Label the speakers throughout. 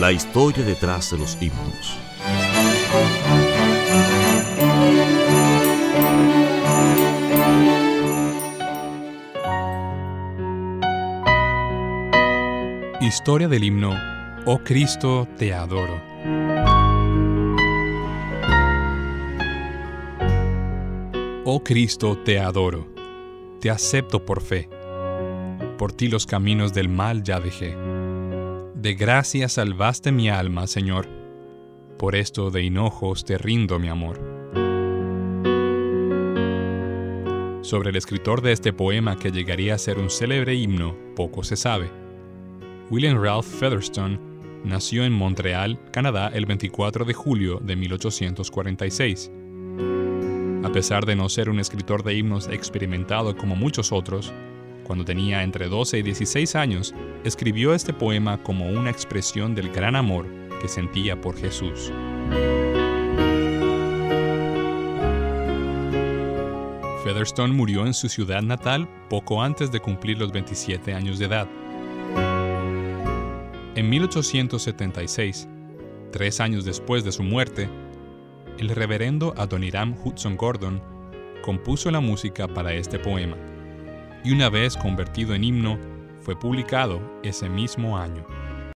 Speaker 1: La historia detrás de los himnos.
Speaker 2: Historia del himno Oh Cristo, te adoro. Oh Cristo, te adoro. Te acepto por fe. Por ti los caminos del mal ya dejé. De gracia salvaste mi alma, Señor. Por esto de hinojos te rindo mi amor. Sobre el escritor de este poema que llegaría a ser un célebre himno, poco se sabe. William Ralph Featherstone nació en Montreal, Canadá, el 24 de julio de 1846. A pesar de no ser un escritor de himnos experimentado como muchos otros, cuando tenía entre 12 y 16 años, escribió este poema como una expresión del gran amor que sentía por Jesús. Featherstone murió en su ciudad natal poco antes de cumplir los 27 años de edad. En 1876, tres años después de su muerte, el reverendo Adoniram Hudson Gordon compuso la música para este poema, y una vez convertido en himno, fue publicado ese mismo año.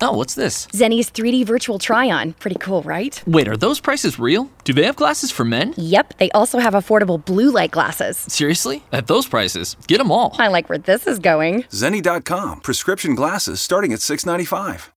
Speaker 3: Oh, what's this?
Speaker 4: Zenny's 3D virtual try on. Pretty cool, right?
Speaker 3: Wait, are those prices real? Do they have glasses for men?
Speaker 4: Yep, they also have affordable blue light glasses.
Speaker 3: Seriously? At those prices? Get them all.
Speaker 4: I like where this is going.
Speaker 5: Zenny.com. Prescription glasses starting at $6.95.